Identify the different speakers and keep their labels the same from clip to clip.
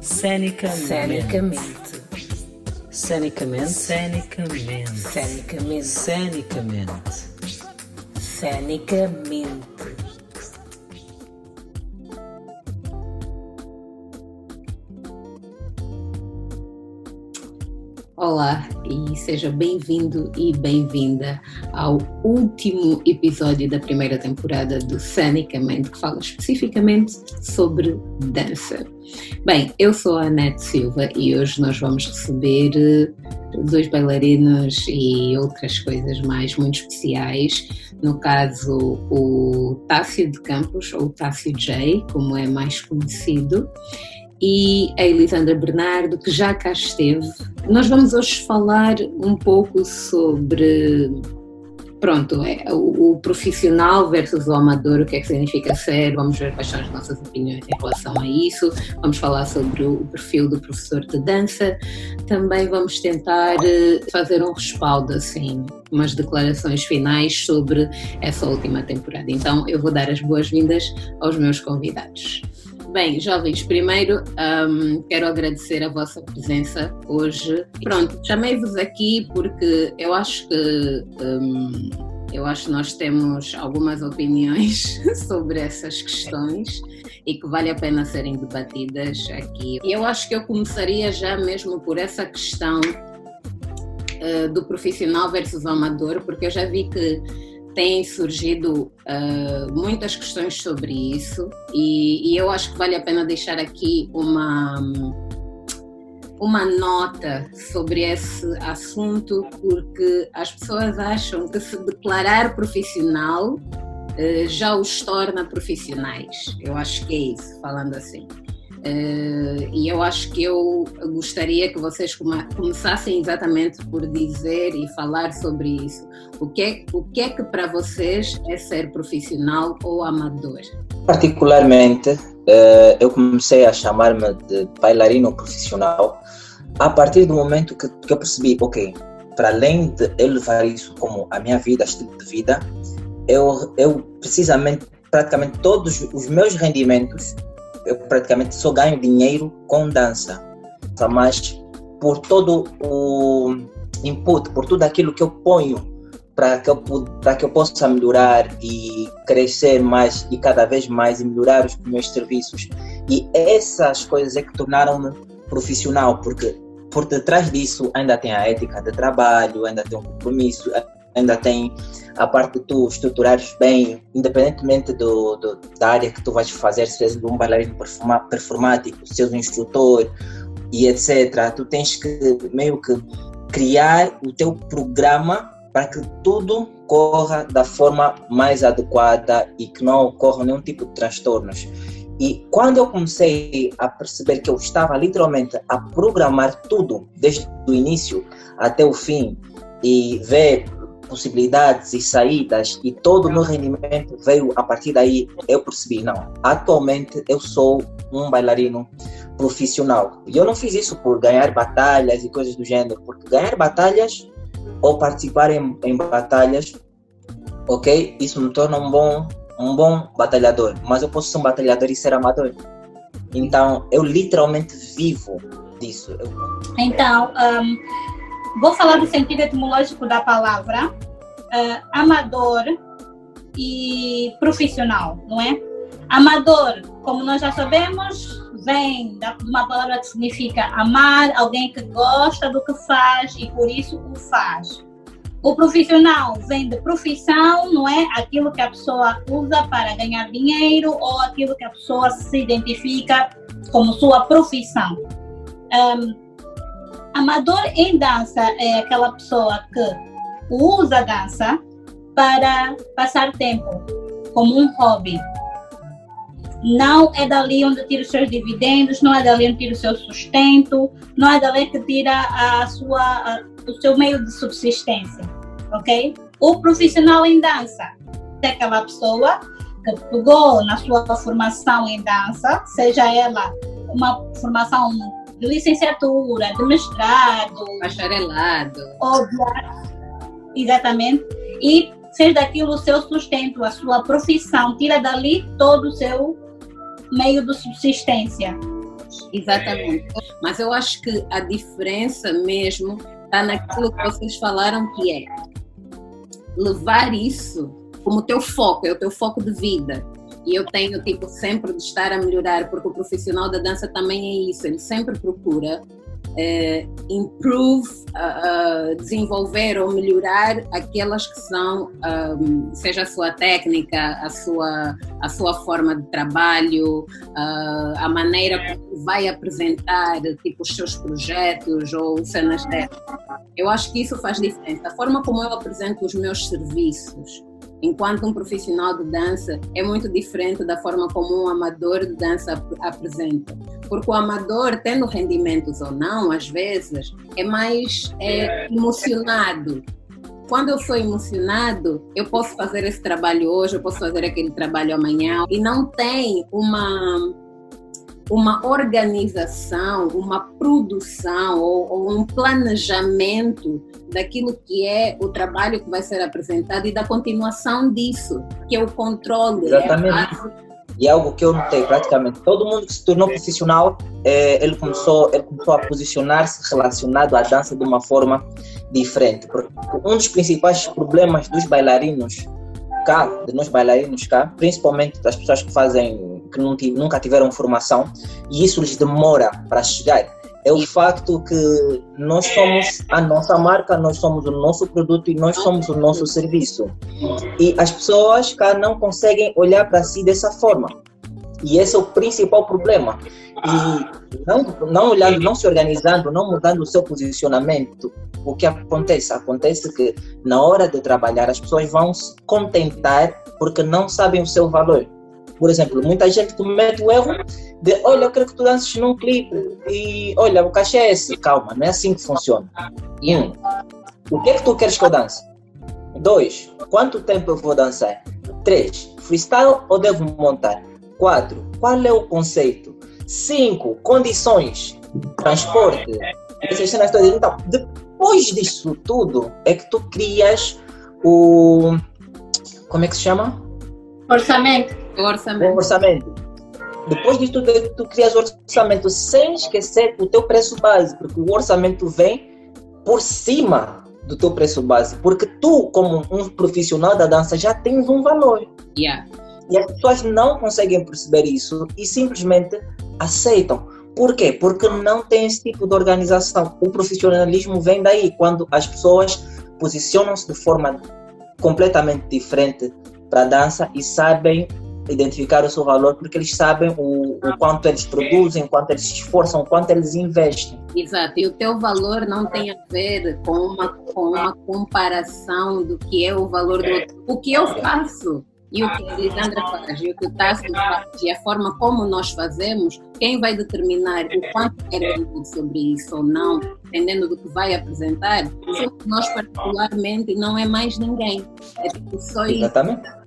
Speaker 1: Cenicamente.
Speaker 2: Cenicamente.
Speaker 1: Cenicamente.
Speaker 2: Cenicamente.
Speaker 1: Cenicamente. Cenicamente.
Speaker 2: Cenicamente. Olá e seja bem-vindo e bem-vinda ao último episódio da primeira temporada do Cenicamente, que fala especificamente sobre dança. Bem, eu sou a Anete Silva e hoje nós vamos receber eh, dois bailarinos e outras coisas mais muito especiais. No caso, o Tássio de Campos, ou Tássio J, como é mais conhecido, e a Elisandra Bernardo, que já cá esteve. Nós vamos hoje falar um pouco sobre, pronto, é, o, o, profissional versus o amador, o que é que significa ser, vamos ver quais são as nossas opiniões em relação a isso, vamos falar sobre o perfil do professor de dança, também vamos tentar eh, fazer um respaldo, assim, umas declarações finais sobre essa última temporada. Então, eu vou dar as boas-vindas aos meus convidados. Bem, jovens, primeiro um, quero agradecer a vossa presença hoje. Pronto, chamei-vos aqui porque eu acho que um, eu acho que nós temos algumas opiniões sobre essas questões e que vale a pena serem debatidas aqui. Eu acho que eu começaria já mesmo por essa questão uh, do profissional versus amador, porque eu já vi que têm surgido uh, muitas questões sobre isso e, e, eu acho que vale a pena deixar aqui uma uma nota sobre esse assunto porque as pessoas acham que se declarar profissional uh, já os torna profissionais. Eu acho que é isso, falando assim. Uh, e eu acho que eu gostaria que vocês começassem exatamente por dizer e falar sobre isso. O que é, o que, é que para vocês é ser profissional ou amador?
Speaker 3: Particularmente, uh, eu comecei a chamar-me de bailarino profissional a partir do momento que, que eu percebi, ok, para além de eu levar isso como a minha vida, estilo de vida, eu, eu precisamente, praticamente todos os meus rendimentos eu praticamente só ganho dinheiro com dança, mas por todo o input, por tudo aquilo que eu ponho para que eu para que eu possa melhorar e crescer mais e cada vez mais e melhorar os meus serviços. E essas coisas é que tornaram-me profissional porque por detrás disso ainda tem a ética de trabalho ainda tem um compromisso ainda tem a parte de tu estruturares bem, independentemente do, do, da área que tu vais fazer, se és um bailarino performático, se és um instrutor e etc. Tu tens que meio que criar o teu programa para que tudo corra da forma mais adequada e que não ocorra nenhum tipo de transtornos. E quando eu comecei a perceber que eu estava literalmente a programar tudo, desde o início até o fim, e ver possibilidades e saídas e todo o meu rendimento veio a partir daí. Eu percebi, não, atualmente eu sou um bailarino profissional. E eu não fiz isso por ganhar batalhas e coisas do gênero, porque ganhar batalhas ou participar em, em batalhas, ok, isso me torna um bom, um bom batalhador. Mas eu posso ser um batalhador e ser amador. Então, eu literalmente vivo disso.
Speaker 4: Então, um Vou falar do sentido etimológico da palavra uh, amador e profissional, não é? Amador, como nós já sabemos, vem de uma palavra que significa amar, alguém que gosta do que faz e por isso o faz. O profissional vem de profissão, não é? Aquilo que a pessoa usa para ganhar dinheiro ou aquilo que a pessoa se identifica como sua profissão. Um, Amador em dança é aquela pessoa que usa a dança para passar tempo, como um hobby. Não é dali onde tira os seus dividendos, não é dali onde tira o seu sustento, não é dali que tira a sua, a, o seu meio de subsistência, ok? O profissional em dança é aquela pessoa que pegou na sua formação em dança, seja ela uma formação licenciatura, de mestrado,
Speaker 2: bacharelado,
Speaker 4: exatamente, e fez daquilo o seu sustento, a sua profissão, tira dali todo o seu meio de subsistência.
Speaker 2: Exatamente. Mas eu acho que a diferença mesmo está naquilo que vocês falaram que é levar isso como teu foco, é o teu foco de vida. E eu tenho, tipo, sempre de estar a melhorar, porque o profissional da dança também é isso, ele sempre procura uh, improve, uh, uh, desenvolver ou melhorar aquelas que são, um, seja a sua técnica, a sua, a sua forma de trabalho, a maneira como vai apresentar tipo, os seus projetos ou cenas dessas. Eu acho que isso faz diferença. A forma como eu apresento os meus serviços, enquanto um profissional de dança é muito diferente da forma como um amador de dança apresenta. Porque o amador, tendo rendimentos ou não, às vezes, é mais é, emocionado. Quando eu sou emocionado, eu posso fazer esse trabalho hoje, eu posso fazer aquele trabalho amanhã, e não tem uma uma organização, uma produção ou, ou, um planejamento daquilo que é o trabalho que vai ser apresentado e da continuação disso, que é o controle.
Speaker 3: É Exatamente. É e algo que eu notei praticamente todo mundo que se tornou profissional é, ele começou ele começou a posicionar-se relacionado à dança de uma forma diferente porque um dos principais problemas dos bailarinos cá de nós bailarinos cá principalmente das pessoas que fazem que nunca tiveram formação e isso lhes demora para chegar. É o facto que nós somos a nossa marca, nós somos o nosso produto e nós somos o nosso serviço. E as pessoas cá não conseguem olhar para si dessa forma. E esse é o principal problema. E não, não olhando, não se organizando, não mudando o seu posicionamento, o que acontece? Acontece que na hora de trabalhar as pessoas vão se contentar porque não sabem o seu valor. Por exemplo, muita gente comete o erro de, olha, eu quero que tu dances num clipe e, olha, o cachê é esse. Calma, não é assim que funciona. E um, o que é que tu queres que eu dance? Dois, quanto tempo eu vou dançar? Três, freestyle ou devo montar? Quatro, qual é o conceito? Cinco, condições, transporte, essas cenas todas. Então, depois disso tudo, é que tu crias o. Como é que se chama?
Speaker 4: Orçamento.
Speaker 2: O orçamento.
Speaker 3: O orçamento. Depois disso, tu, tu crias orçamento sem esquecer o teu preço base, porque o orçamento vem por cima do teu preço base, porque tu, como um profissional da dança, já tens um valor.
Speaker 2: Yeah.
Speaker 3: E as pessoas não conseguem perceber isso e simplesmente aceitam. Por quê? Porque não tem esse tipo de organização. O profissionalismo vem daí, quando as pessoas posicionam-se de forma completamente diferente para a dança e sabem identificar o seu valor porque eles sabem o, o quanto eles produzem, quanto eles se esforçam, quanto eles investem.
Speaker 2: Exato, e o teu valor não tem a ver com uma, com uma comparação do que é o valor do outro. O que eu faço e o que a Lisandra faz, e o que o Tássio faz, e a forma como nós fazemos, quem vai determinar o quanto quer sobre isso ou não, dependendo do que vai apresentar, somos nós particularmente e não é mais ninguém. É tipo só isso.
Speaker 3: Exatamente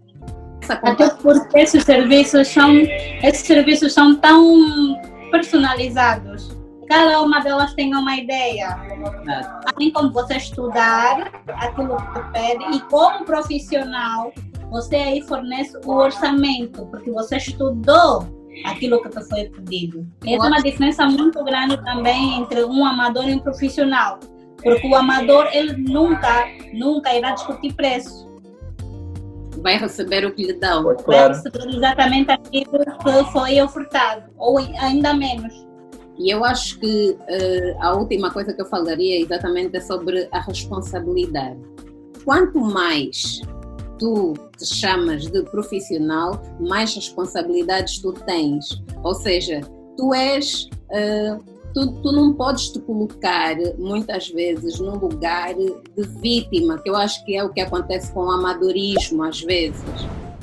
Speaker 4: até porque esses serviços são, esses serviços são tão personalizados. Cada uma delas tem uma ideia. Assim como você estudar aquilo que pede e como profissional, você aí fornece o orçamento, porque você estudou aquilo que te foi pedido. É uma diferença muito grande também entre um amador e um profissional. Porque o amador, ele nunca, nunca irá discutir preço
Speaker 2: vai receber o que lhe dão.
Speaker 3: Claro.
Speaker 4: Vai receber exatamente aquilo que foi ofertado, ou ainda menos.
Speaker 2: E eu acho que uh, a última coisa que eu falaria exatamente é sobre a responsabilidade. Quanto mais tu te chamas de profissional, mais responsabilidades tu tens. Ou seja, tu és uh, tu, tu não podes te colocar muitas vezes num lugar de vítima, que eu acho que é o que acontece com o amadorismo às vezes.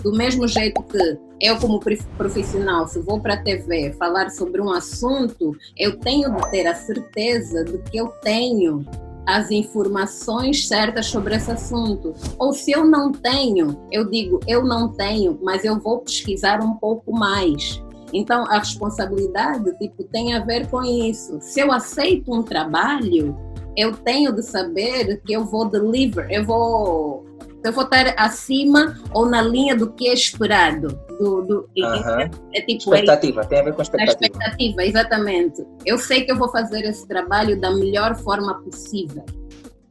Speaker 2: Do mesmo jeito que eu, como profissional, se vou para a TV falar sobre um assunto, eu tenho de ter a certeza de que eu tenho as informações certas sobre esse assunto. Ou se eu não tenho, eu digo, eu não tenho, mas eu vou pesquisar um pouco mais. Então, a responsabilidade tipo, tem a ver com isso. Se eu aceito um trabalho, eu tenho de saber que eu vou deliver, eu vou, eu vou estar acima ou na linha do que é esperado do. do
Speaker 3: Aham.
Speaker 2: é tipo. é-
Speaker 3: Expectativa, tem a ver com
Speaker 2: a
Speaker 3: expectativa.
Speaker 2: expectativa, exatamente. Eu sei que eu vou fazer esse trabalho da melhor forma possível.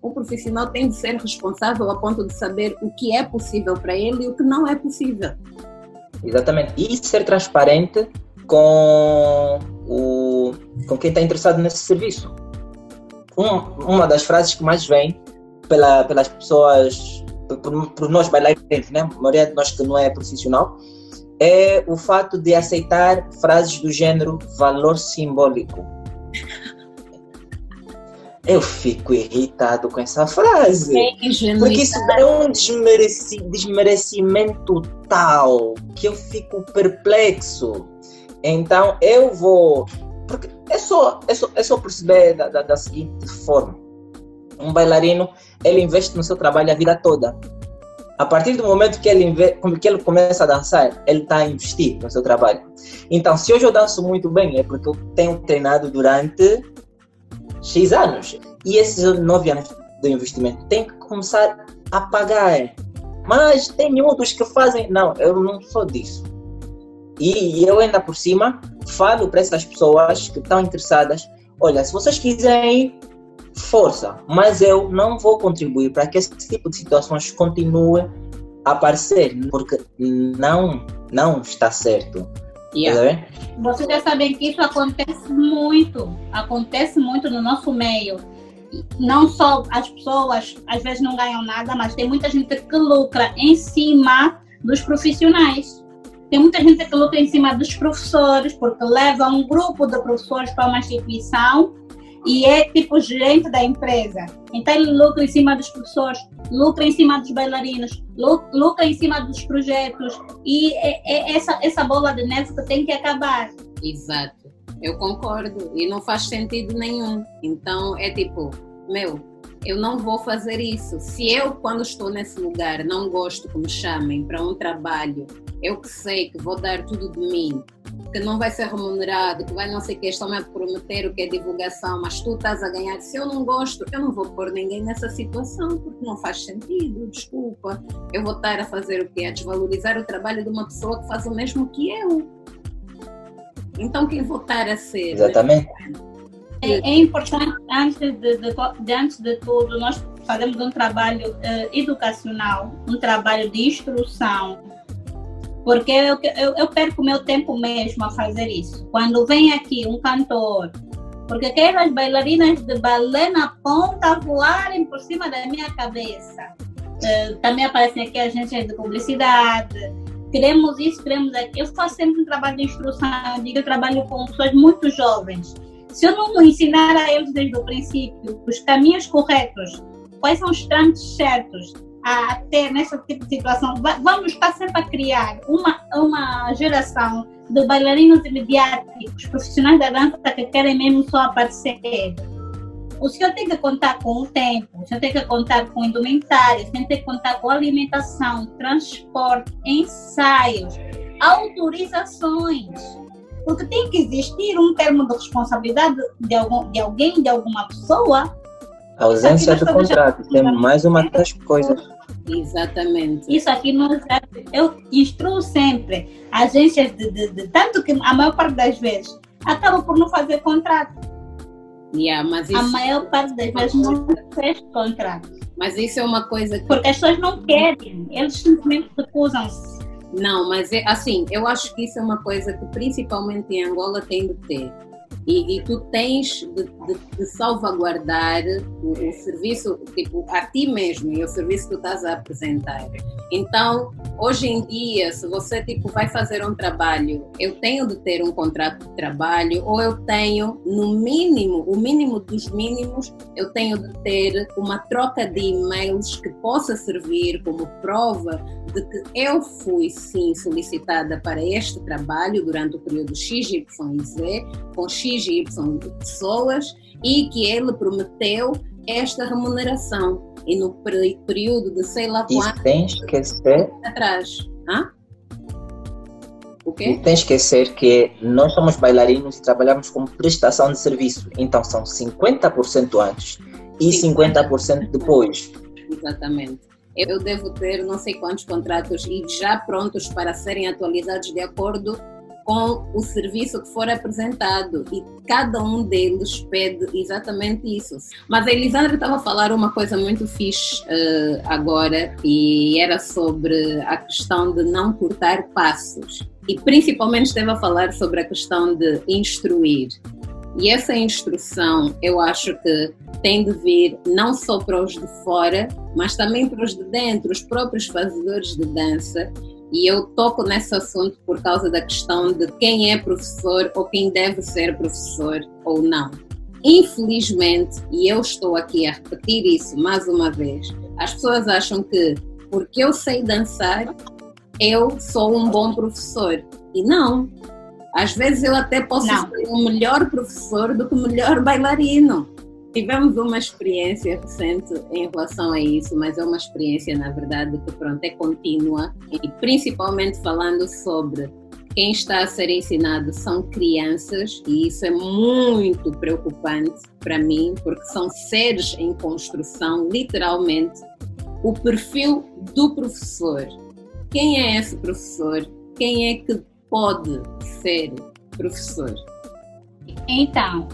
Speaker 2: O profissional tem de ser responsável a ponto de saber o que é possível para ele e o que não é possível.
Speaker 3: Exatamente. E ser transparente com, o, com quem está interessado nesse serviço. Um- uma das frases que mais vem pela, pelas pessoas, por, por- nós bailarinos, né? a maioria de nós que não é profissional, é o fato de aceitar frases do gênero valor simbólico. Eu fico irritado com essa frase. Porque isso é um desmereci- desmerecimento tal que eu fico perplexo. Então eu vou. Porque é só, é só, é só perceber da, da, da seguinte forma: um bailarino ele investe no seu trabalho a vida toda. A partir do momento que ele, que ele começa a dançar, ele está a investir no seu trabalho. Então, se hoje eu danço muito bem, é porque eu tenho treinado durante X anos. E esses nove anos do investimento tem que começar a pagar. Mas tem outros que fazem. Não, eu não sou disso. E eu ainda por cima falo para essas pessoas que estão interessadas: olha, se vocês quiserem, força, mas eu não vou contribuir para que esse tipo de situações continue a aparecer, porque não, não está certo.
Speaker 2: Yeah.
Speaker 3: Tá?
Speaker 4: Vocês já sabem que isso acontece muito, acontece muito no nosso meio. Não só as pessoas às vezes não ganham nada, mas tem muita gente que lucra em cima dos profissionais. Tem muita gente que lucra em cima dos professores, porque leva um grupo de professores para uma instituição e é tipo gerente da empresa. Então ele lucra em cima dos professores, lucra em cima dos bailarinos, lu- lucra em cima dos projetos. E é, é essa, essa bola de neve que tem que acabar.
Speaker 2: Exato. Eu concordo. E não faz sentido nenhum. Então é tipo, meu, eu não vou fazer isso. Se eu, quando estou nesse lugar, não gosto que me chamem para um trabalho, eu que sei que vou dar tudo de mim, que não vai ser remunerado, que vai não sei o que, estão-me a prometer o que é divulgação, mas tu estás a ganhar. Se eu não gosto, eu não vou pôr ninguém nessa situação, porque não faz sentido, desculpa. Eu vou estar a fazer o quê? A desvalorizar o trabalho de uma pessoa que faz o mesmo que eu. Então, quem vou estar a ser?
Speaker 3: Exatamente.
Speaker 4: É, é importante, antes de, de- de- antes de tudo, nós fazemos um trabalho eh, educacional, um trabalho de instrução, porque eu, eu, eu perco meu tempo mesmo a fazer isso. Quando vem aqui um cantor, porque aquelas bailarinas de balé na ponta voarem por cima da minha cabeça. Eh, também aparecem aqui agências de publicidade. Queremos isso, queremos aquilo. Eu faço sempre um trabalho de instrução, eu digo, eu trabalho com pessoas muito jovens se eu não ensinar a eles desde o princípio os caminhos corretos, quais são os trâmites certos a ter nesse tipo de situação, va- vamos estar sempre a criar uma, uma geração de bailarinos imediáticos, profissionais da dança que querem mesmo só aparecer. O senhor tem que contar com o tempo, o senhor tem que contar com indumentárias, o tem que contar com alimentação, transporte, ensaios, autorizações. Porque tem que existir um termo de responsabilidade de, algum, de alguém, de alguma pessoa.
Speaker 3: A ausência
Speaker 4: nós
Speaker 3: contrato tem mais uma das coisas.
Speaker 2: Exatamente.
Speaker 4: Isso aqui não serve. Eu instruo sempre agências de, de, de- Tanto que a maior parte das vezes acaba por não fazer contrato.
Speaker 2: Yeah, mas,
Speaker 4: A
Speaker 2: isso,
Speaker 4: maior parte das vezes não fez contrato.
Speaker 2: mas isso é uma coisa que
Speaker 4: Porque as pessoas não querem, eles simplesmente recusam-se.
Speaker 2: Não, mas é, assim, eu acho que isso é uma coisa que principalmente em Angola tem de ter. E, e tu tens de, de- de salvaguardar o, o serviço, tipo, a ti mesmo e o serviço que tu estás a apresentar. Então, hoje em dia, se você tipo, vai fazer um trabalho, eu tenho de ter um contrato de trabalho, ou eu tenho, no mínimo, o mínimo dos mínimos, eu tenho de ter uma troca de e-mails que possa servir como prova de que eu fui sim solicitada para este trabalho durante o período X, e Z, com X e Y de pessoas, e que ele prometeu esta remuneração. E no período de sei lá
Speaker 3: E
Speaker 2: quanto
Speaker 3: tens que ser,
Speaker 2: atrás. Hã? O
Speaker 3: e
Speaker 2: quê?
Speaker 3: tens que ser que nós somos bailarinos e trabalhamos com prestação de serviço. Então são 50% antes e 50% depois.
Speaker 2: Exatamente. eu devo ter não sei quantos contratos e já prontos para serem atualizados de acordo com o serviço que for apresentado e cada um deles pede exatamente isso. Mas a Elisandra estava a falar uma coisa muito fixe uh, agora e era sobre a questão de não cortar passos e principalmente esteve a falar sobre a questão de instruir. E essa instrução eu acho que tem de vir não só para os de fora, mas também para os de dentro, os próprios fazedores de dança, e eu toco nesse assunto por causa da questão de quem é professor ou quem deve ser professor ou não. Infelizmente, e eu estou aqui a repetir isso mais uma vez, as pessoas acham que porque eu sei dançar, eu sou um bom professor. E não. Às vezes eu até posso não. ser um melhor professor do que o melhor bailarino. Tivemos uma experiência recente em relação a isso, mas é uma experiência, na verdade, que pronto, é contínua e principalmente falando sobre quem está a ser ensinado são crianças e isso é muito preocupante para mim, porque são seres em construção, literalmente. O perfil do professor. Quem é esse professor? Quem é que pode ser professor?
Speaker 4: Então,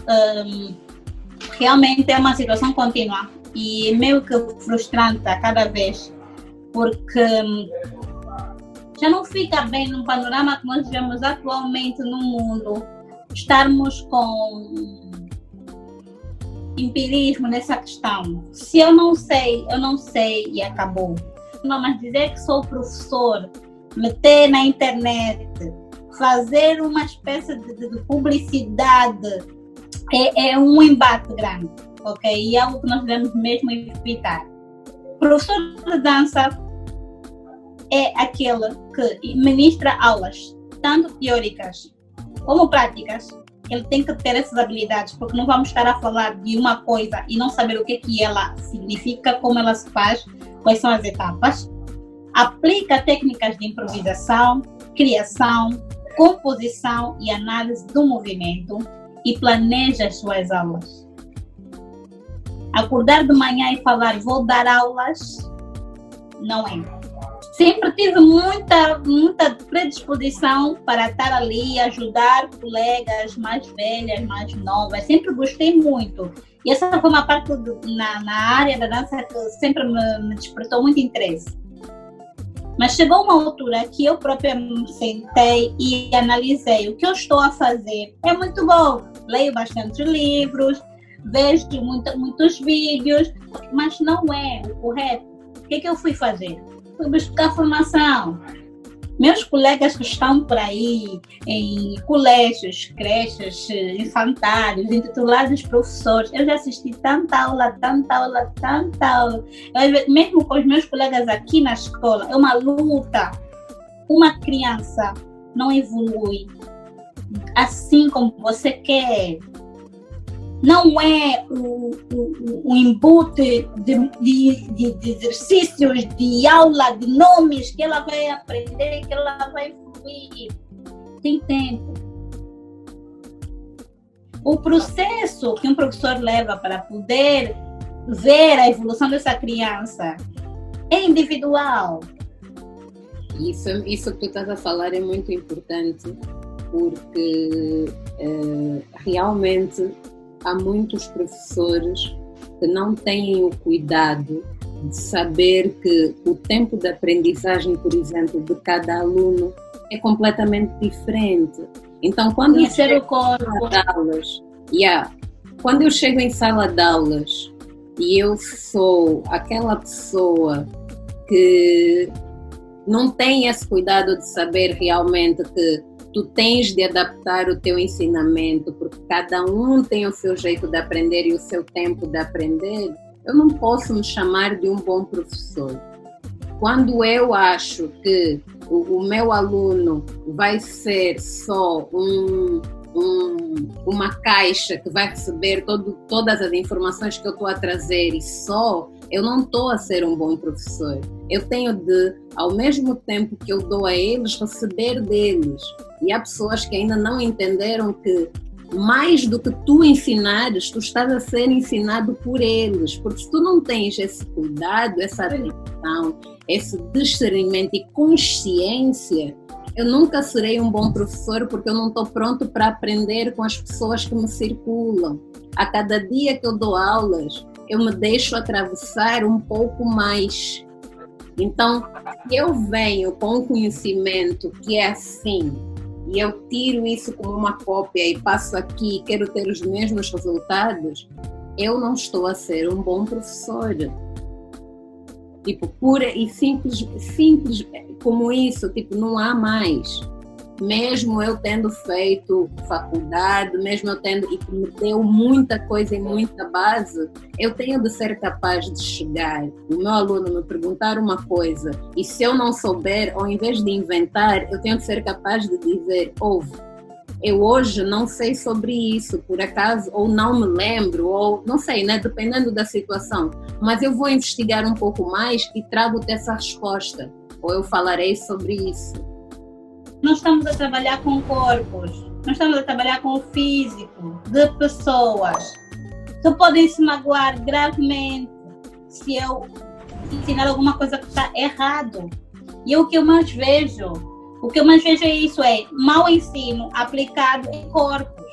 Speaker 4: um realmente é uma situação contínua e meio que frustrante a cada vez, porque hum, já não fica bem no panorama que nós vemos atualmente no mundo estarmos com empirismo nessa questão. Se eu não sei, eu não sei e acabou. Não, mas dizer que sou professor, meter na internet, fazer uma espécie de, de publicidade é, é um embate grande, ok? E é algo que nós devemos mesmo evitar. Professor de dança é aquele que ministra aulas, tanto teóricas como práticas. Ele tem que ter essas habilidades, porque não vamos estar a falar de uma coisa e não saber o que, que ela significa, como ela se faz, quais são as etapas. Aplica técnicas de improvisação, criação, composição e análise do movimento e planeja as suas aulas. Acordar de manhã e falar vou dar aulas não é. Sempre tive muita, muita predisposição para estar ali, ajudar colegas mais velhas, mais novas. Sempre gostei muito. E essa foi uma parte do, na, na área da dança que sempre me, me despertou muito interesse. Mas chegou uma altura que eu própria sentei e analisei o que eu estou a fazer. É muito bom, leio bastante livros, vejo muito, muitos vídeos, mas não é o correto. O que, que eu fui fazer? Fui buscar formação. Meus colegas que estão por aí em colégios, creches, infantários, intitulados professores, eu já assisti tanta aula, tanta aula, tanta aula. Eu, mesmo com os meus colegas aqui na escola, é uma luta. Uma criança não evolui assim como você quer. Não é o, o, o embute de, de, de, exercícios, de aula, de nomes que ela vai aprender, que ela vai fluir. Tem tempo. O processo que um professor leva para poder ver a evolução dessa criança é individual.
Speaker 2: Isso, isso que tu estás a falar é muito importante porque uh, realmente há muitos professores que não têm o cuidado de saber que o tempo de aprendizagem, por exemplo, de cada aluno é completamente diferente. Então, quando eu chego em sala de aulas, yeah, quando eu chego em sala de aulas e eu sou aquela pessoa que não tem esse cuidado de saber realmente que tu tens de adaptar o teu ensinamento, porque cada um tem o seu jeito de aprender e o seu tempo de aprender, eu não posso me chamar de um bom professor. Quando eu acho que o, o meu aluno vai ser só um, um, uma caixa que vai receber todo, todas as informações que eu estou a trazer e só, eu não estou a ser um bom professor. Eu tenho de, ao mesmo tempo que eu dou a eles, receber deles. E há pessoas que ainda não entenderam que mais do que tu ensinares, tu estás a ser ensinado por eles. Porque se tu não tens esse cuidado, essa percepção, esse discernimento e consciência, eu nunca serei um bom professor porque eu não estou pronto para aprender com as pessoas que me circulam. A cada dia que eu dou aulas, eu me deixo atravessar um pouco mais. Então, eu venho com um conhecimento que é assim, e eu tiro isso como uma cópia e passo aqui e quero ter os mesmos resultados, eu não estou a ser um bom professor. Tipo, pura e simples, simples como isso, tipo, não há mais. Mesmo eu tendo feito faculdade, mesmo eu tendo e que me deu muita coisa e muita base, eu tenho de ser capaz de chegar, o meu aluno me perguntar uma coisa e se eu não souber, ao invés de inventar, eu tenho de ser capaz de dizer, ouve, eu hoje não sei sobre isso, por acaso, ou não me lembro, ou não sei, né? Dependendo da situação. Mas eu vou investigar um pouco mais e trago-te essa resposta, ou eu falarei sobre isso
Speaker 4: nós estamos a trabalhar com corpos, nós estamos a trabalhar com o físico de pessoas que podem se magoar gravemente se eu ensinar alguma coisa que está errado. E o que eu mais vejo, o que eu mais vejo é isso, é mau ensino aplicado em corpos.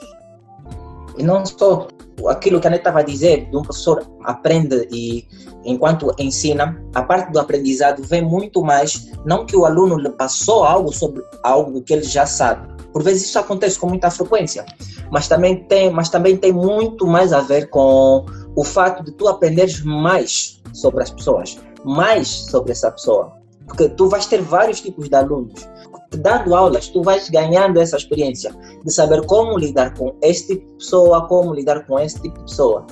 Speaker 3: E não só aquilo que a Aneta estava a dizer, de um professor aprende e enquanto ensina, a parte do aprendizado vem muito mais, não que o aluno lhe passou algo sobre algo que ele já sabe. Por vezes isso acontece com muita frequência, mas também tem, mas também tem muito mais a ver com o fato de tu aprenderes mais sobre as pessoas, mais sobre essa pessoa. Porque tu vais ter vários tipos de alunos dando aulas, tu vais ganhando essa experiência de saber como lidar com este tipo de pessoa, como lidar com este tipo de pessoa.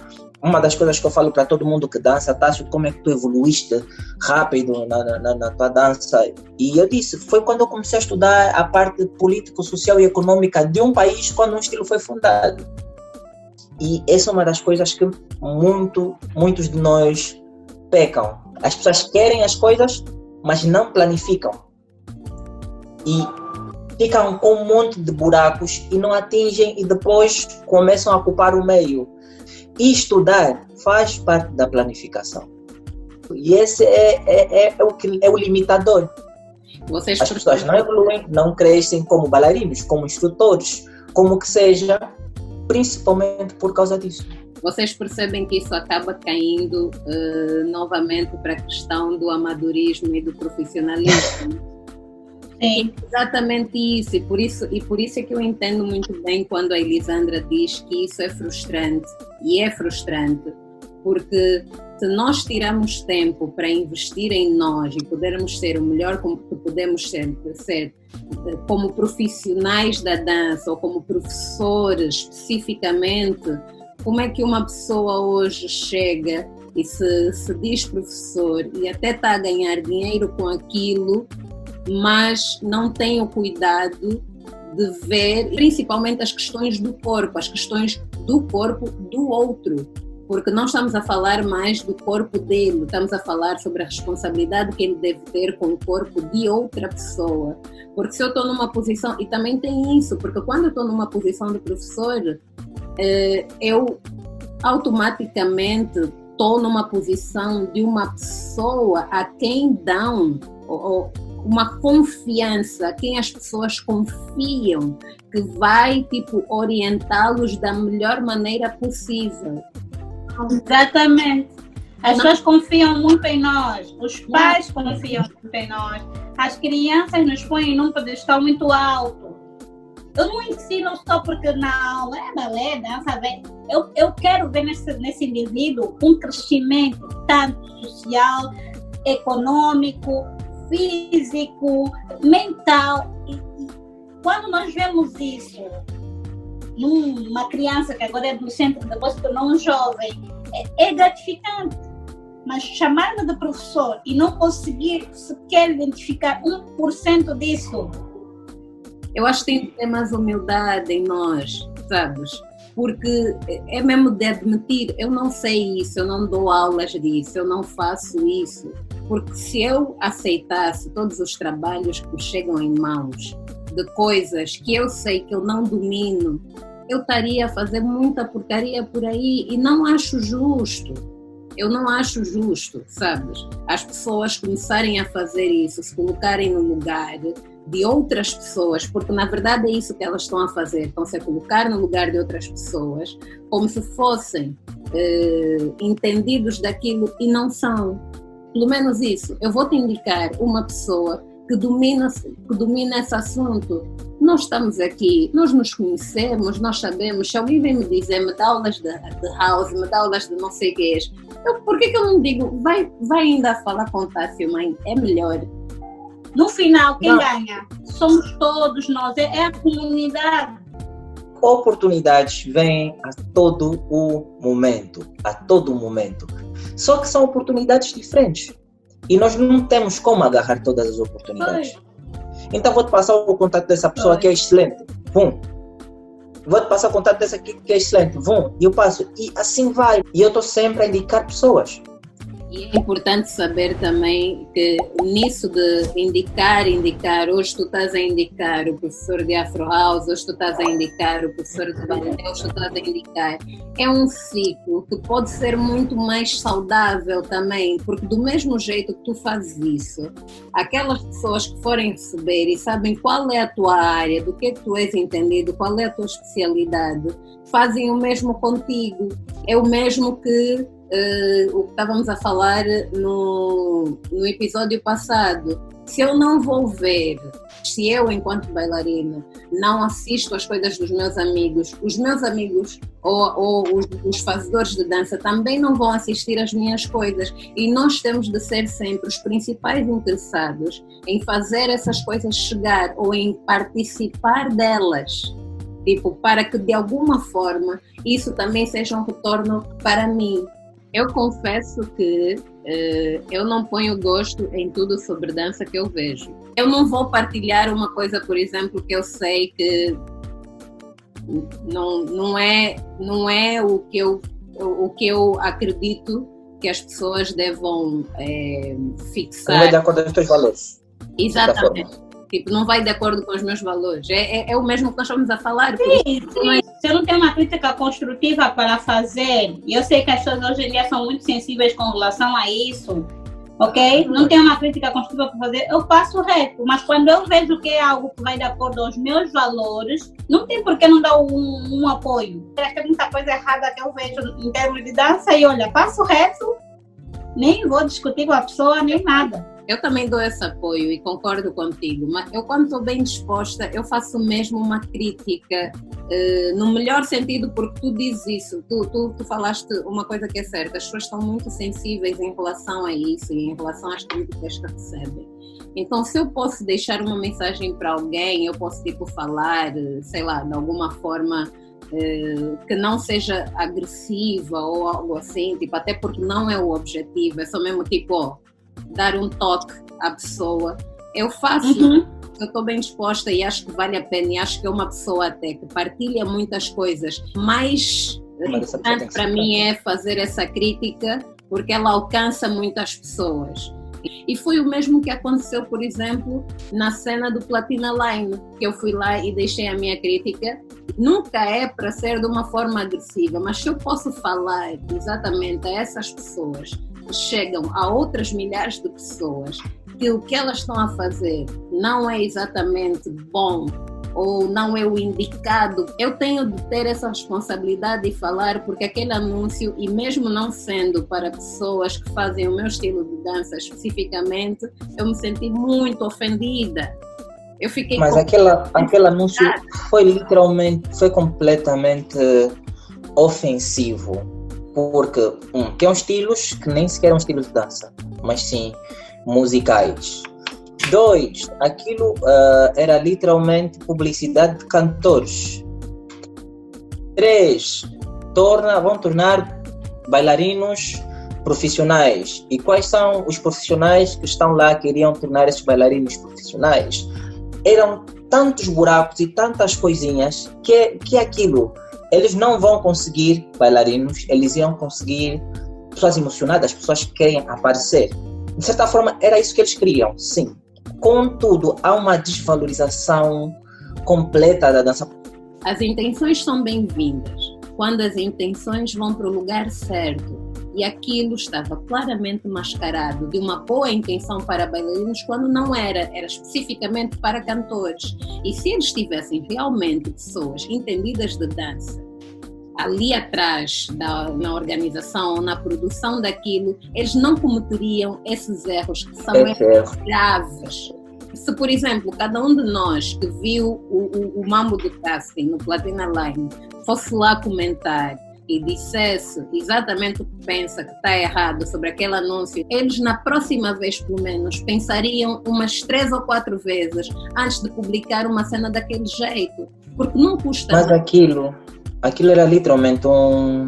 Speaker 3: Uma das coisas que eu falo para todo mundo que dança, Tássio, como é que tu evoluíste rápido na, na, na, tua dança? E eu disse, foi quando eu comecei a estudar a parte político, social e econômica de um país quando um estilo foi fundado. E essa é uma das coisas que muito, muitos de nós pecam. As pessoas querem as coisas, mas não planificam e ficam com um monte de buracos e não atingem e depois começam a ocupar o meio. E estudar faz parte da planificação. E esse é, é, é, é o, que, é o limitador. Vocês As pessoas não evoluem, não crescem como bailarinos, como instrutores, como que seja, principalmente por causa disso.
Speaker 2: Vocês percebem que isso acaba caindo uh, novamente para a questão do amadorismo e do profissionalismo. Sim. Exatamente isso. E por isso, e por isso é que eu entendo muito bem quando a Elisandra diz que isso é frustrante. E é frustrante, porque se nós tiramos tempo para investir em nós e podermos ser o melhor que podemos ser, ser como profissionais da dança ou como professores especificamente, como é que uma pessoa hoje chega e se, se diz professor e até está a ganhar dinheiro com aquilo mas não tem o cuidado de ver principalmente as questões do corpo, as questões do corpo do outro, porque não estamos a falar mais do corpo dele, estamos a falar sobre a responsabilidade que ele deve ter com o corpo de outra pessoa. Porque se eu estou numa posição, e também tem isso, porque quando eu estou numa posição de professor, eh, eu automaticamente estou numa posição de uma pessoa a quem dão ou, uma confiança, quem as pessoas confiam que vai tipo orientá-los da melhor maneira possível.
Speaker 4: Exatamente. As pessoas confiam muito em nós, os pais confiam muito em nós, as crianças nos põem num pedestal muito alto. Eu não ensino só porque aula é balé, dança, bem. Eu, eu quero ver nesse, nesse indivíduo um crescimento tanto social, econômico, físico, mental. E, quando nós vemos isso numa criança que agora é adolescente, depois se tornou um jovem, é, é gratificante. Mas chamar-me de professor e não conseguir sequer identificar 1% disso.
Speaker 2: Eu acho que tem que ter mais humildade em nós, sabes? Porque é mesmo de admitir, eu não sei isso, eu não dou aulas disso, eu não faço isso, porque se eu aceitasse todos os trabalhos que chegam em mãos de coisas que eu sei que eu não domino, eu estaria a fazer muita porcaria por aí e não acho justo. Eu não acho justo, sabes? As pessoas começarem a fazer isso, se colocarem no lugar de outras pessoas, porque na verdade é isso que elas estão a fazer, estão -se a colocar no lugar de outras pessoas, como se fossem eh, entendidos daquilo e não são. Pelo menos isso. Eu vou te indicar uma pessoa que domina, que domina esse assunto. Nós estamos aqui, nós nos conhecemos, nós sabemos. Se alguém vem me dizer, me de, de house, me de não sei o que por que, eu não digo, vai, vai ainda falar com Tássio, mãe? É melhor.
Speaker 4: No final, quem não. ganha? Somos todos nós, é, é a comunidade
Speaker 3: oportunidades vêm a todo o momento, a todo momento. Só que são oportunidades diferentes. E nós não temos como agarrar todas as oportunidades. Então vou-te passar o contato dessa pessoa que é excelente. Vum. Vou-te passar o contato dessa aqui que é excelente. Vum. E eu passo. E assim vai. E eu estou sempre a indicar pessoas.
Speaker 2: E é importante saber também que nisso de indicar, indicar, hoje tu estás a indicar o professor de Afro House, hoje tu estás a indicar o professor de balé, hoje tu estás a indicar, é um ciclo que pode ser muito mais saudável também, porque do mesmo jeito que tu fazes isso, aquelas pessoas que forem receber e sabem qual é a tua área, do que é que tu és entendido, qual é a tua especialidade, fazem o mesmo contigo. É o mesmo que uh, o que estávamos a falar no, no episódio passado. Se eu não vou ver, se eu, enquanto bailarina, não assisto às coisas dos meus amigos, os meus amigos ou, ou os, os, fazedores de dança também não vão assistir às minhas coisas. E nós temos de ser sempre os principais interessados em fazer essas coisas chegar ou em participar delas. Tipo, para que de alguma forma isso também seja um retorno para mim. Eu confesso que uh, eu não ponho gosto em tudo sobre dança que eu vejo. Eu não vou partilhar uma coisa, por exemplo, que eu sei que não, não, é, não é o que, eu, o que eu acredito que as pessoas devam é, fixar.
Speaker 3: Não é de acordo com os teus valores.
Speaker 2: Exatamente. Tipo, não vai de acordo com os meus valores. É, é, é o mesmo que nós estamos a falar.
Speaker 4: Sim, sim. Se eu não tenho uma crítica construtiva para fazer, e eu sei que as pessoas hoje em dia são muito sensíveis com relação a isso, ok? Não tenho uma crítica construtiva para fazer, eu passo reto. Mas quando eu vejo que é algo que vai de acordo aos meus valores, não tem por que não dar um, um apoio. Acho que tem muita coisa errada que eu vejo em termos de dança e olha, passo reto, nem vou discutir com a pessoa, nem nada.
Speaker 2: Eu também dou esse apoio e concordo contigo, mas eu quando estou bem disposta, eu faço mesmo uma crítica uh, no melhor sentido, porque tu dizes isso, tu, tu, tu, falaste uma coisa que é certa, as pessoas estão muito sensíveis em relação a isso e em relação às críticas que recebem. Então, se eu posso deixar uma mensagem para alguém, eu posso tipo falar, sei lá, de alguma forma uh, que não seja agressiva ou algo assim, tipo, até porque não é o objetivo, é só mesmo tipo, dar um toque à pessoa. Eu faço, uhum. eu estou bem disposta e acho que vale a pena. E acho que é uma pessoa até que partilha muitas coisas. Mais importante para mim é fazer essa crítica, porque ela alcança muitas pessoas. E foi o mesmo que aconteceu, por exemplo, na cena do Platina Line, que eu fui lá e deixei a minha crítica. Nunca é para ser de uma forma agressiva, mas se eu posso falar exatamente a essas pessoas chegam a outras milhares de pessoas que o que elas estão a fazer não é exatamente bom ou não é o indicado, eu tenho de ter essa responsabilidade de falar, porque aquele anúncio, e mesmo não sendo para pessoas que fazem o meu estilo de dança especificamente, eu me senti muito ofendida. Eu fiquei
Speaker 3: Mas aquela, aquele anúncio foi literalmente, foi completamente ofensivo porque, um, tem uns estilos que nem sequer são estilos de dança, mas sim musicais. Dois, aquilo uh, era literalmente publicidade de cantores. Três, torna, vão tornar bailarinos profissionais. E quais são os profissionais que estão lá que iriam tornar esses bailarinos profissionais? Eram tantos buracos e tantas coisinhas que, que aquilo eles não vão conseguir bailarinos, eles iam conseguir pessoas emocionadas, pessoas que querem aparecer. De certa forma, era isso que eles queriam, sim. Contudo, há uma desvalorização completa da dança.
Speaker 2: As intenções são bem-vindas quando as intenções vão para o lugar certo. E aquilo estava claramente mascarado de uma boa intenção para bailarinos quando não era, era especificamente para cantores. E se eles tivessem realmente pessoas entendidas de dança ali atrás da, na organização, na produção daquilo, eles não cometeriam esses erros que são erros graves. Se, por exemplo, cada um de nós que viu o, o, o Mambo do Casting no Platina Line fosse lá comentar e dissesse exatamente o que pensa que está errado sobre aquele anúncio, eles na próxima vez, pelo menos, pensariam umas três ou quatro vezes antes de publicar uma cena daquele jeito. Porque não custa.
Speaker 3: Mas aquilo, aquilo era literalmente um,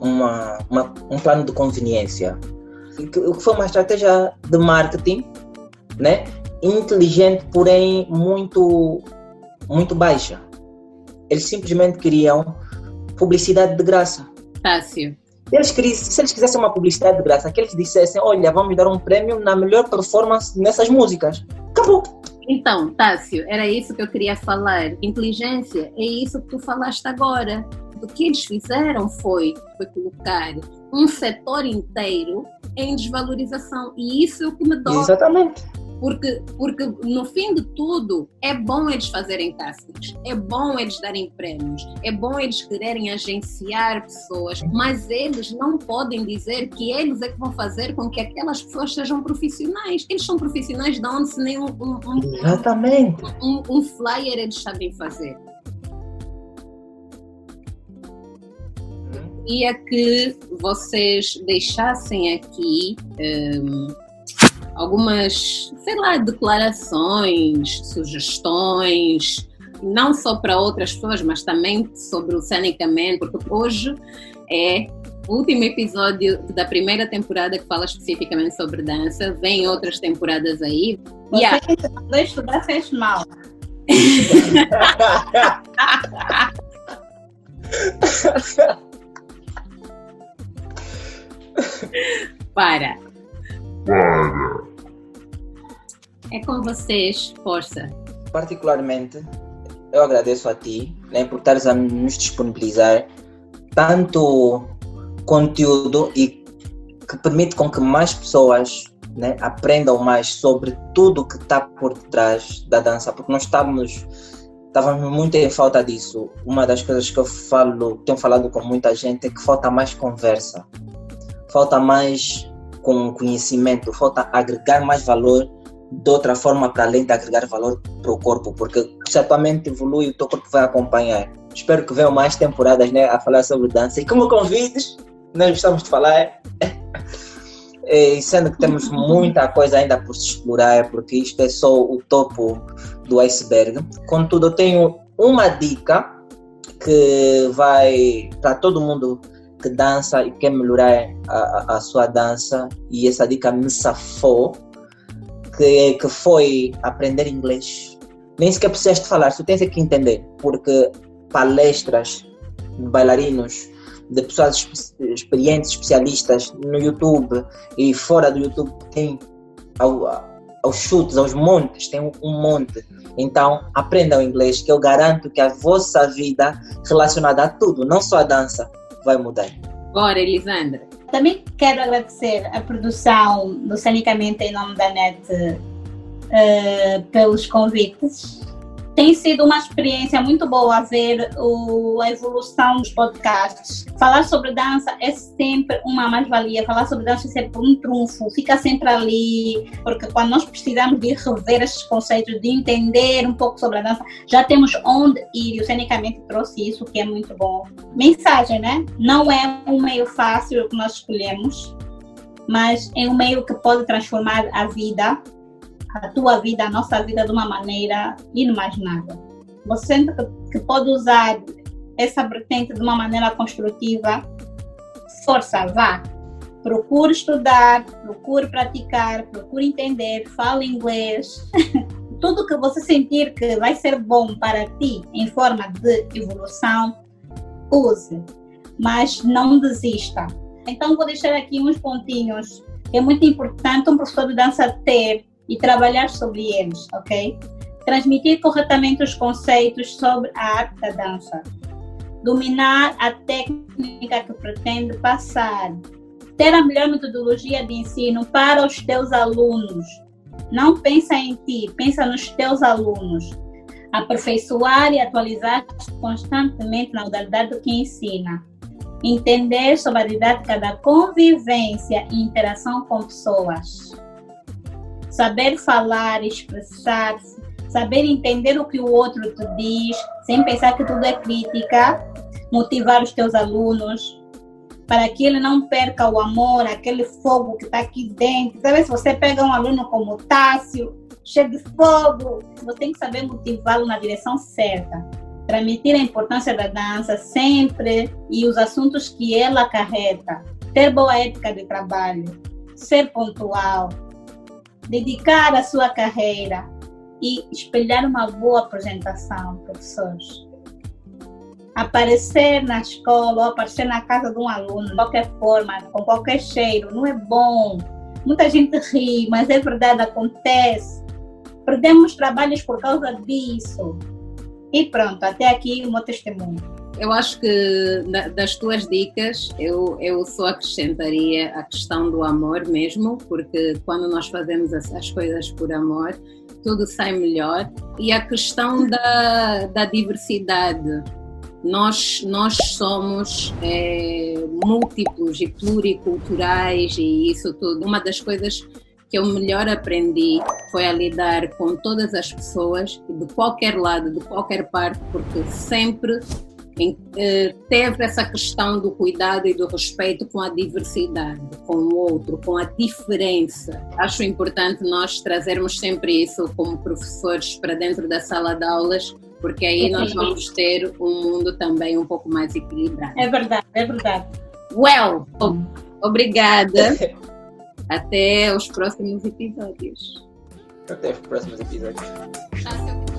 Speaker 3: uma, uma, um plano de conveniência. O que foi uma estratégia de marketing, né? inteligente, porém muito, muito baixa. Eles simplesmente queriam publicidade de graça.
Speaker 2: Tássio.
Speaker 3: Se eles, se eles quisessem uma publicidade de graça, que eles dissessem: Olha, vamos dar um prêmio na melhor performance nessas músicas. Acabou.
Speaker 2: Então, Tássio, era isso que eu queria falar. Inteligência é isso que tu falaste agora. O que eles fizeram foi, foi colocar um setor inteiro em desvalorização. E isso é o que me dói.
Speaker 3: Exatamente.
Speaker 2: Porque, porque no fim de tudo, é bom eles fazerem castings, é bom eles darem prêmios, é bom eles quererem agenciar pessoas, mas eles não podem dizer que eles é que vão fazer com que aquelas pessoas sejam profissionais. Eles são profissionais de onde se nem um, um, um,
Speaker 3: Exatamente.
Speaker 2: um, um flyer eles sabem fazer. Queria que vocês deixassem aqui um, algumas, sei lá, declarações, sugestões, não só para outras pessoas, mas também sobre o Cenicamente, porque hoje é o último episódio da primeira temporada que fala especificamente sobre dança. Vem outras temporadas aí.
Speaker 4: Você yeah. que mandou estudar fez mal.
Speaker 2: Para.
Speaker 5: Para.
Speaker 2: É com vocês, força.
Speaker 3: Particularmente, eu agradeço a ti né, por estares a nos disponibilizar tanto conteúdo e que permite com que mais pessoas né, aprendam mais sobre tudo que está por detrás da dança, porque nós estávamos estávamos muito em falta disso. Uma das coisas que eu falo, tenho falado com muita gente é que falta mais conversa, falta mais com conhecimento, falta agregar mais valor de outra forma para além de agregar valor para o corpo, porque se a tua mente evolui, o teu corpo vai acompanhar. Espero que venham mais temporadas né, a falar sobre dança e como convites, nós gostamos de falar. E sendo que temos muita coisa ainda por se explorar, porque isto é só o topo do iceberg. Contudo, eu tenho uma dica que vai para todo mundo que dança e quer melhorar a, a, sua dança, e essa dica me safou, que, que foi aprender inglês. Nem sequer precisaste falar, tu tens que entender, porque palestras de bailarinos, de pessoas experientes, especialistas no YouTube e fora do YouTube tem ao, aos chutes, aos montes, tem um monte. Então, aprendam inglês, que eu garanto que a vossa vida relacionada a tudo, não só a dança, vai mudar.
Speaker 2: Bora, Elisandra.
Speaker 4: Também quero agradecer a produção do Sanicamente em nome da NET uh, pelos convites tem sido uma experiência muito boa ver o, a evolução dos podcasts. Falar sobre dança é sempre uma mais-valia, falar sobre dança é sempre um trunfo, fica sempre ali, porque quando nós precisamos de rever esses conceitos, de entender um pouco sobre a dança, já temos onde ir, o Cenicamente trouxe isso, que é muito bom. Mensagem, né? Não é um meio fácil que nós escolhemos, mas é um meio que pode transformar a vida a tua vida, a nossa vida de uma maneira inimaginável. Você sente que, pode usar essa vertente de uma maneira construtiva? Força, vá. Procure estudar, procure praticar, procure entender, fale inglês. Tudo que você sentir que vai ser bom para ti em forma de evolução, use. Mas não desista. Então, vou deixar aqui uns pontinhos é muito importante um professor de dança ter e trabalhar sobre eles, ok? Transmitir corretamente os conceitos sobre a arte da dança. Dominar a técnica que pretende passar. ter a melhor metodologia de ensino para os teus alunos. Não pensa em ti, pensa nos teus alunos. Aperfeiçoar e atualizar constantemente na modalidade que ensina. Entender sobre a didática da convivência e interação com pessoas. Saber falar, expressar-se, saber entender o que o outro te diz, sem pensar que tudo é crítica, motivar os teus alunos, para que ele não perca o amor, aquele fogo que está aqui dentro. Sabe, se você pega um aluno como Tássio, cheio de fogo, você tem que saber motivá-lo na direção certa. Transmitir a importância da dança sempre e os assuntos que ela acarreta. Ter boa ética de trabalho, ser pontual, dedicar a sua carreira e espelhar uma boa apresentação, professores aparecer na escola ou aparecer na casa de um aluno, de qualquer forma, com qualquer cheiro, não é bom. Muita gente ri, mas é verdade, acontece. Perdemos trabalhos por causa disso. E pronto, até aqui o meu testemunho.
Speaker 2: Eu acho que das tuas dicas, eu, eu só acrescentaria a questão do amor mesmo, porque quando nós fazemos as coisas por amor, tudo sai melhor. E a questão da, da diversidade nós, nós somos é, múltiplos e pluriculturais e isso tudo. Uma das coisas que eu melhor aprendi foi a lidar com todas as pessoas, de qualquer lado, de qualquer parte, porque sempre teve essa questão do cuidado e do respeito com a diversidade, com o outro, com a diferença. Acho importante nós trazermos sempre isso como professores para dentro da sala de aulas, porque aí nós vamos ter um mundo também um pouco mais equilibrado.
Speaker 4: É verdade, é verdade.
Speaker 2: Well, obrigada. Até os próximos episódios.
Speaker 3: Até os próximos episódios.